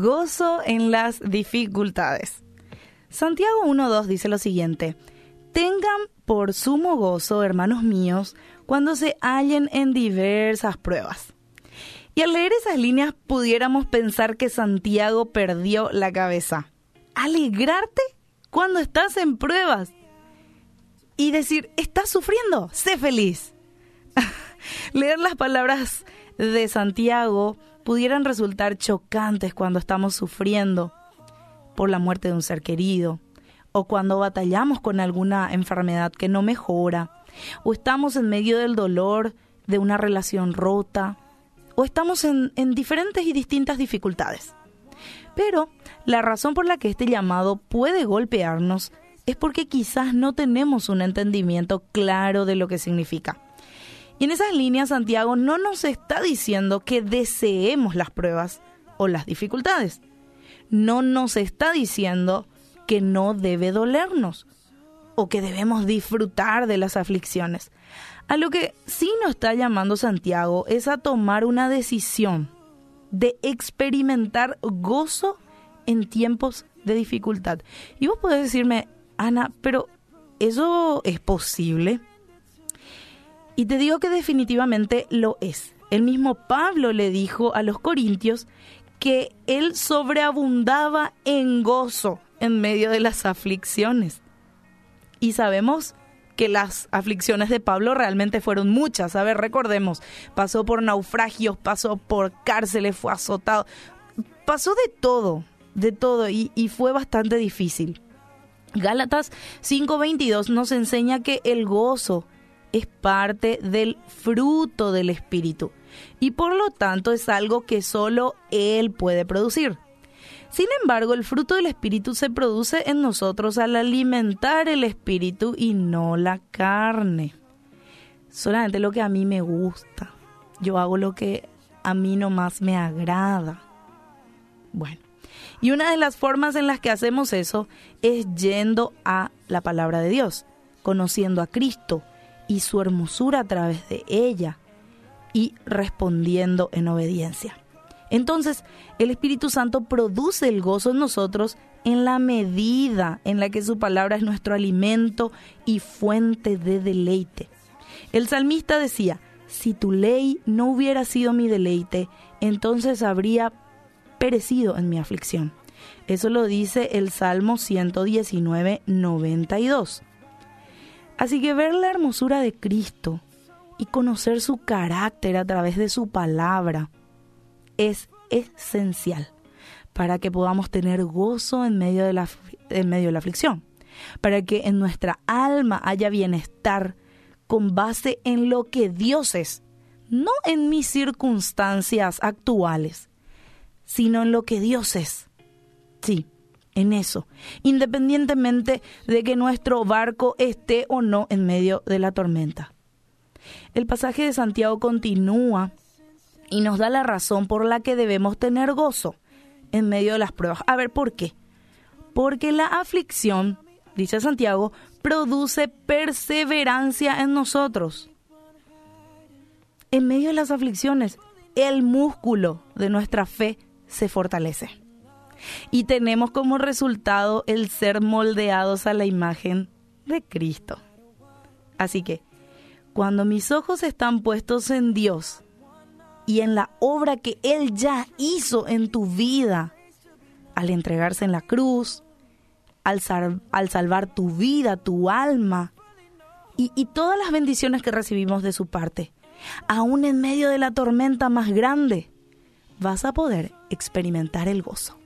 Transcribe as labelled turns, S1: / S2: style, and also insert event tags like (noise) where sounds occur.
S1: gozo en las dificultades. Santiago 1.2 dice lo siguiente, tengan por sumo gozo, hermanos míos, cuando se hallen en diversas pruebas. Y al leer esas líneas pudiéramos pensar que Santiago perdió la cabeza. Alegrarte cuando estás en pruebas. Y decir, estás sufriendo, sé feliz. (laughs) leer las palabras de Santiago pudieran resultar chocantes cuando estamos sufriendo por la muerte de un ser querido, o cuando batallamos con alguna enfermedad que no mejora, o estamos en medio del dolor de una relación rota, o estamos en, en diferentes y distintas dificultades. Pero la razón por la que este llamado puede golpearnos es porque quizás no tenemos un entendimiento claro de lo que significa. Y en esas líneas Santiago no nos está diciendo que deseemos las pruebas o las dificultades. No nos está diciendo que no debe dolernos o que debemos disfrutar de las aflicciones. A lo que sí nos está llamando Santiago es a tomar una decisión de experimentar gozo en tiempos de dificultad. Y vos podés decirme, Ana, pero ¿eso es posible? Y te digo que definitivamente lo es. El mismo Pablo le dijo a los corintios que él sobreabundaba en gozo en medio de las aflicciones. Y sabemos que las aflicciones de Pablo realmente fueron muchas. A ver, recordemos, pasó por naufragios, pasó por cárceles, fue azotado, pasó de todo, de todo, y, y fue bastante difícil. Gálatas 5:22 nos enseña que el gozo es parte del fruto del Espíritu y por lo tanto es algo que solo Él puede producir. Sin embargo, el fruto del Espíritu se produce en nosotros al alimentar el Espíritu y no la carne. Solamente lo que a mí me gusta. Yo hago lo que a mí nomás me agrada. Bueno, y una de las formas en las que hacemos eso es yendo a la palabra de Dios, conociendo a Cristo, y su hermosura a través de ella y respondiendo en obediencia. Entonces, el Espíritu Santo produce el gozo en nosotros en la medida en la que su palabra es nuestro alimento y fuente de deleite. El salmista decía, si tu ley no hubiera sido mi deleite, entonces habría perecido en mi aflicción. Eso lo dice el Salmo 119, 92. Así que ver la hermosura de Cristo y conocer su carácter a través de su palabra es esencial para que podamos tener gozo en medio de la, en medio de la aflicción, para que en nuestra alma haya bienestar con base en lo que Dios es, no en mis circunstancias actuales, sino en lo que Dios es. Sí, en eso, independientemente de que nuestro barco esté o no en medio de la tormenta. El pasaje de Santiago continúa y nos da la razón por la que debemos tener gozo en medio de las pruebas. A ver, ¿por qué? Porque la aflicción, dice Santiago, produce perseverancia en nosotros. En medio de las aflicciones, el músculo de nuestra fe se fortalece y tenemos como resultado el ser moldeados a la imagen de Cristo. Así que, cuando mis ojos están puestos en Dios y en la obra que Él ya hizo en tu vida, al entregarse en la cruz, al, salvar tu vida, tu alma, y, y todas las bendiciones que recibimos de su parte, aún en medio de la tormenta más grande, vas a poder experimentar el gozo.